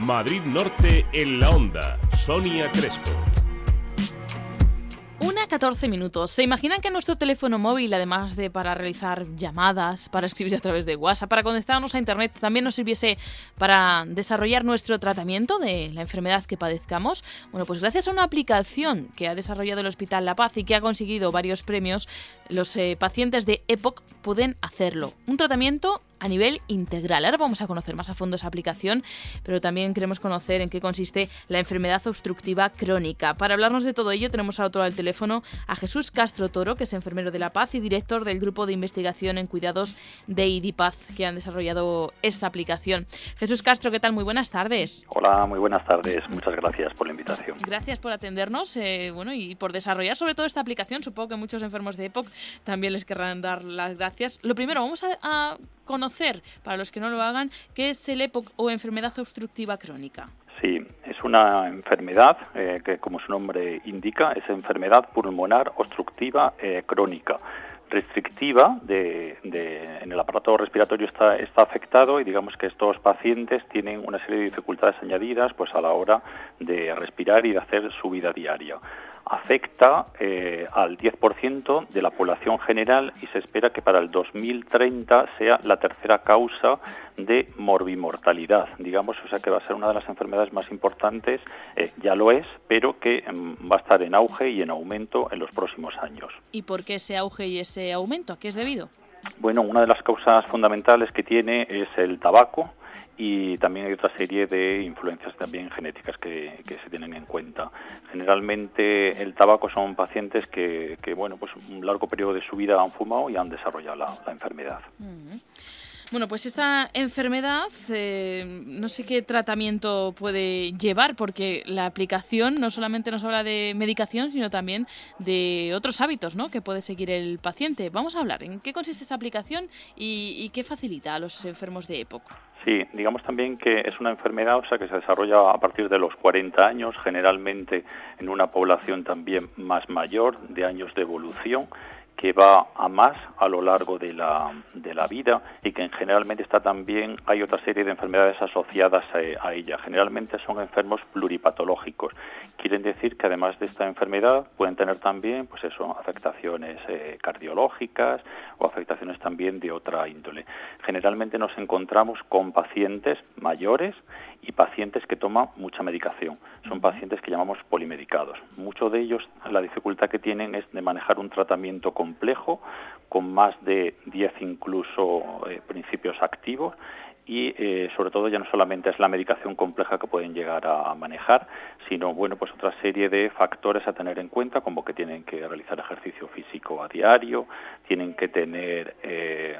Madrid Norte en la onda. Sonia Crespo. Una 14 minutos. ¿Se imaginan que nuestro teléfono móvil, además de para realizar llamadas, para escribir a través de WhatsApp, para conectarnos a Internet, también nos sirviese para desarrollar nuestro tratamiento de la enfermedad que padezcamos? Bueno, pues gracias a una aplicación que ha desarrollado el Hospital La Paz y que ha conseguido varios premios, los eh, pacientes de EPOC pueden hacerlo. Un tratamiento a nivel integral. Ahora vamos a conocer más a fondo esa aplicación, pero también queremos conocer en qué consiste la enfermedad obstructiva crónica. Para hablarnos de todo ello tenemos a otro al teléfono a Jesús Castro Toro, que es enfermero de La Paz y director del grupo de investigación en cuidados de IDIPAZ, que han desarrollado esta aplicación. Jesús Castro, ¿qué tal? Muy buenas tardes. Hola, muy buenas tardes. Muchas gracias por la invitación. Gracias por atendernos eh, bueno, y por desarrollar sobre todo esta aplicación. Supongo que muchos enfermos de EPOC también les querrán dar las gracias. Lo primero, vamos a, a conocer, para los que no lo hagan, qué es el EPOC o enfermedad obstructiva crónica. Sí, es una enfermedad eh, que, como su nombre indica, es enfermedad pulmonar obstructiva eh, crónica restrictiva de, en el aparato respiratorio está, está afectado y digamos que estos pacientes tienen una serie de dificultades añadidas pues a la hora de respirar y de hacer su vida diaria afecta eh, al 10% de la población general y se espera que para el 2030 sea la tercera causa de morbimortalidad, digamos, o sea que va a ser una de las enfermedades más importantes, eh, ya lo es, pero que mm, va a estar en auge y en aumento en los próximos años. ¿Y por qué ese auge y ese aumento? ¿A qué es debido? Bueno, una de las causas fundamentales que tiene es el tabaco, y también hay otra serie de influencias también genéticas que, se tienen en cuenta. Generalmente el tabaco son pacientes que, bueno, pues un largo periodo de su vida han fumado y han desarrollado la, enfermedad. Bueno, pues esta enfermedad, eh, no sé qué tratamiento puede llevar, porque la aplicación no solamente nos habla de medicación, sino también de otros hábitos ¿no? que puede seguir el paciente. Vamos a hablar en qué consiste esta aplicación y, qué facilita a los enfermos de época. Sí, digamos también que es una enfermedad o sea, que se desarrolla a partir de los 40 años, generalmente en una población también más mayor, de años de evolución, que va a más a lo largo de la, de la vida y que generalmente está también, hay otra serie de enfermedades asociadas a, ella. Generalmente son enfermos pluripatológicos. Quieren decir que además de esta enfermedad pueden tener también pues eso, afectaciones eh, cardiológicas o afectaciones también de otra índole. Generalmente nos encontramos con pacientes mayores y pacientes que toman mucha medicación. Son pacientes que llamamos polimedicados. Muchos de ellos la dificultad que tienen es de manejar un tratamiento complejo con más de 10 incluso eh, principios activos y eh, sobre todo ya no solamente es la medicación compleja que pueden llegar a, manejar, sino bueno pues otra serie de factores a tener en cuenta como que tienen que realizar ejercicio físico a diario, tienen que tener eh,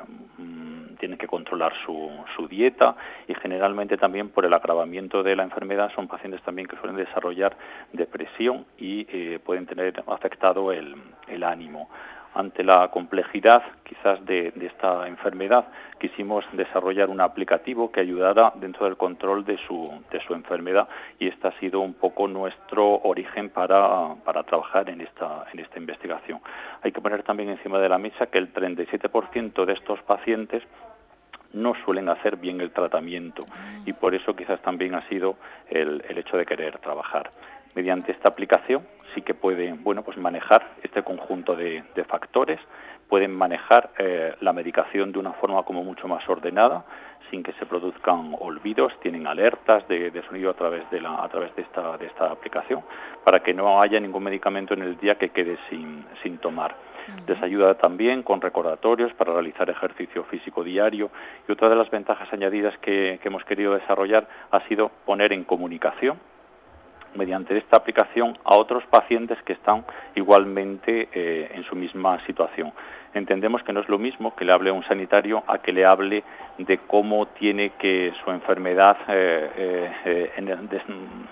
tienen que controlar su, dieta y generalmente también por el agravamiento de la enfermedad son pacientes también que suelen desarrollar depresión y pueden tener afectado el ánimo ante la complejidad quizás de, esta enfermedad, quisimos desarrollar un aplicativo que ayudara dentro del control de su, de su enfermedad y este ha sido un poco nuestro origen para, para trabajar en esta, en esta investigación. Hay que poner también encima de la mesa que el 37% de estos pacientes no suelen hacer bien el tratamiento y por eso quizás también ha sido el, el hecho de querer trabajar. Mediante esta aplicación sí que pueden bueno, pues manejar este conjunto de, factores, pueden manejar eh, la medicación de una forma como mucho más ordenada, sin que se produzcan olvidos, tienen alertas de, sonido a través de la, a través de esta, de esta aplicación, para que no haya ningún medicamento en el día que quede sin, sin tomar. Les ayuda también con recordatorios para realizar ejercicio físico diario. Y otra de las ventajas añadidas que hemos querido desarrollar ha sido poner en comunicación mediante esta aplicación a otros pacientes que están igualmente eh, en su misma situación. Entendemos que no es lo mismo que le hable a un sanitario a que le hable de cómo tiene que su enfermedad eh, eh,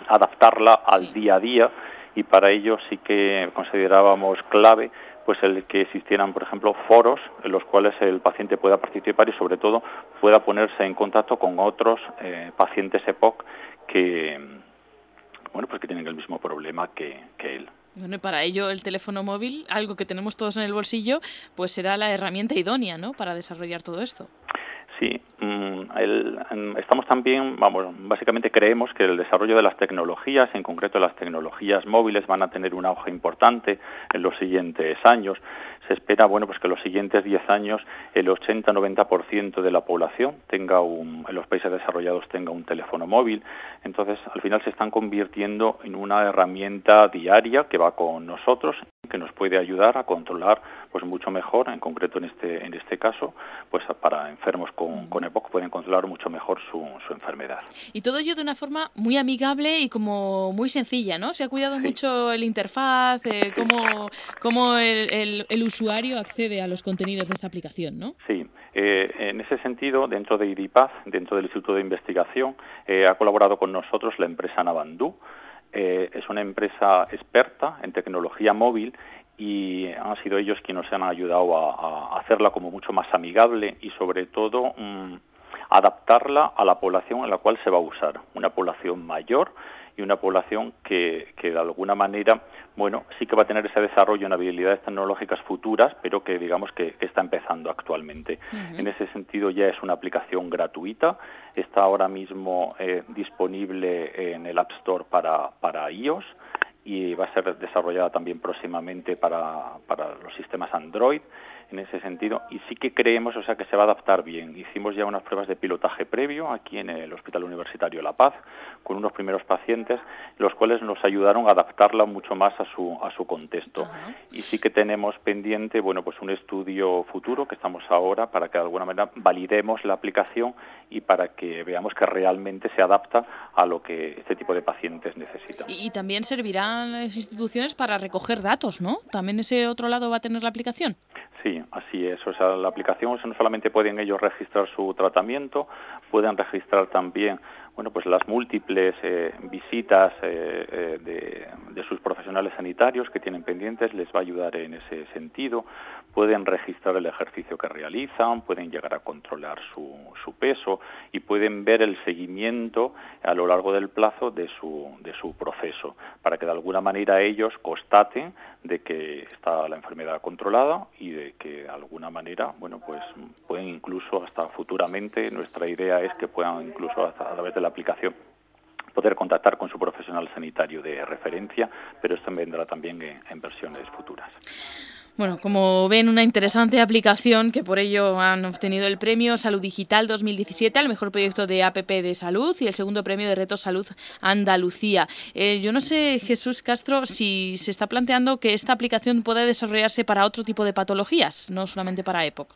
adaptarla al día a día y para ello sí que considerábamos clave pues el que existieran, por ejemplo, foros en los cuales el paciente pueda participar y sobre todo pueda ponerse en contacto con otros pacientes EPOC que, bueno, pues que tienen el mismo problema que, él. Bueno, y para ello el teléfono móvil, algo que tenemos todos en el bolsillo, pues será la herramienta idónea, ¿no?, para desarrollar todo esto. Sí, mm, estamos también, vamos, básicamente creemos que el desarrollo de las tecnologías, en concreto las tecnologías móviles, van a tener un auge importante en los siguientes años. Se espera, bueno, pues que en los siguientes 10 años el 80-90% de la población tenga un, en los países desarrollados tenga un teléfono móvil. Entonces, al final se están convirtiendo en una herramienta diaria que va con nosotros que nos puede ayudar a controlar pues mucho mejor, en concreto en este, en este caso, pues para enfermos con, con EPOC pueden controlar mucho mejor su, su, enfermedad. Y todo ello de una forma muy amigable y como muy sencilla, ¿no? Se ha cuidado mucho el interfaz, eh, cómo, cómo el, el, usuario accede a los contenidos de esta aplicación, ¿no? Sí, eh, en ese sentido, dentro de IDIPAZ, dentro del Instituto de Investigación, eh, ha colaborado con nosotros la empresa Navandú, eh, es una empresa experta en tecnología móvil y han sido ellos quienes nos han ayudado a, hacerla como mucho más amigable y sobre todo mm, adaptarla a la población en la cual se va a usar, una población mayor y una población que, de alguna manera, bueno, sí que va a tener ese desarrollo en habilidades tecnológicas futuras, pero que digamos que, está empezando actualmente. En ese sentido ya es una aplicación gratuita, está ahora mismo eh, disponible en el App Store para, para iOS y va a ser desarrollada también próximamente para, para los sistemas Android en ese sentido y sí que creemos, o sea, que se va a adaptar bien. Hicimos ya unas pruebas de pilotaje previo aquí en el Hospital Universitario La Paz con unos primeros pacientes, los cuales nos ayudaron a adaptarla mucho más a su a su contexto. Y sí que tenemos pendiente, bueno, pues un estudio futuro que estamos ahora para que de alguna manera validemos la aplicación y para que veamos que realmente se adapta a lo que este tipo de pacientes necesitan. Y, y también las instituciones para recoger datos, ¿no? También ese otro lado va a tener la aplicación. Sí, así es. O sea, la aplicación no solamente pueden ellos registrar su tratamiento, pueden registrar también bueno, pues las múltiples eh, visitas eh, eh, de, sus profesionales sanitarios que tienen pendientes, les va a ayudar en ese sentido. Pueden registrar el ejercicio que realizan, pueden llegar a controlar su, peso y pueden ver el seguimiento a lo largo del plazo de su, de su proceso, para que de alguna manera ellos constaten de que está la enfermedad controlada y de que de alguna manera, bueno, pues pueden incluso hasta futuramente, nuestra idea es que puedan incluso a través de la aplicación poder contactar con su profesional sanitario de referencia, pero esto vendrá también en, versiones futuras. Bueno, como ven, una interesante aplicación que por ello han obtenido el premio Salud Digital 2017 al mejor proyecto de APP de salud y el segundo premio de Reto Salud Andalucía. Eh, yo no sé, Jesús Castro, si se está planteando que esta aplicación pueda desarrollarse para otro tipo de patologías, no solamente para EPOC.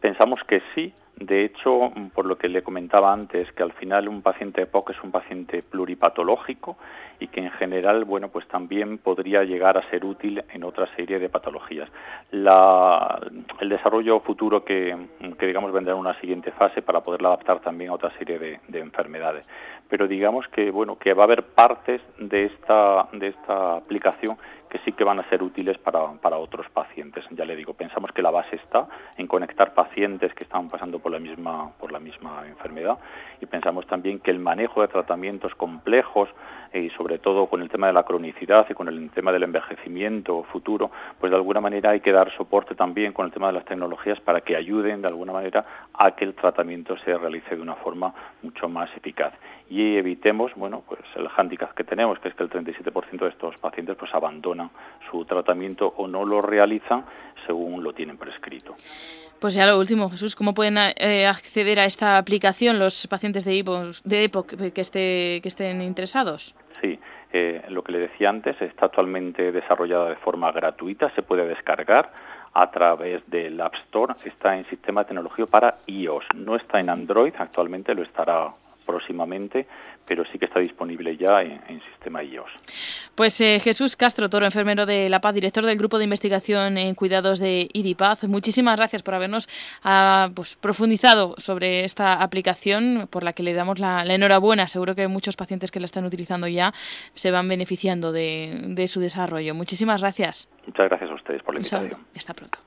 Pensamos que sí, de hecho, por lo que le comentaba antes, que al final un paciente EPOC es un paciente pluripatológico y que en general, bueno, pues también podría llegar a ser útil en otra serie de patologías. el desarrollo futuro que, digamos vendrá en una siguiente fase para poderla adaptar también a otra serie de, de, enfermedades. Pero digamos que, bueno, que va a haber partes de esta, de esta aplicación que sí que van a ser útiles para, para otros pacientes. Ya le digo, pensamos que la base está en conectar pacientes que están pasando por la misma, por la misma enfermedad y pensamos también que el manejo de tratamientos complejos eh, y sobre todo con el tema de la cronicidad y con el tema del envejecimiento futuro, pues de alguna manera hay que dar soporte también con el tema de las tecnologías para que ayuden de alguna manera a que el tratamiento se realice de una forma mucho más eficaz y evitemos, bueno, pues el hándicap que tenemos, que es que el 37% de estos pacientes pues abandonan su tratamiento o no lo realizan según lo tienen prescrito. Pues ya lo último, Jesús, ¿cómo pueden eh, acceder a esta aplicación los pacientes de EPOC, de EPOC que, esté, que estén interesados? Sí, eh, lo que le decía antes, está actualmente desarrollada de forma gratuita, se puede descargar a través del App Store, está en sistema de tecnología para iOS, no está en Android, actualmente lo estará próximamente, pero sí que está disponible ya en, sistema iOS. Pues eh, Jesús Castro Toro, enfermero de La Paz, director del Grupo de Investigación en Cuidados de IDIPAZ, muchísimas gracias por habernos ah, pues, profundizado sobre esta aplicación por la que le damos la, enhorabuena. Seguro que muchos pacientes que la están utilizando ya se van beneficiando de, de su desarrollo. Muchísimas gracias. Muchas gracias a ustedes por la invitación. Hasta pronto.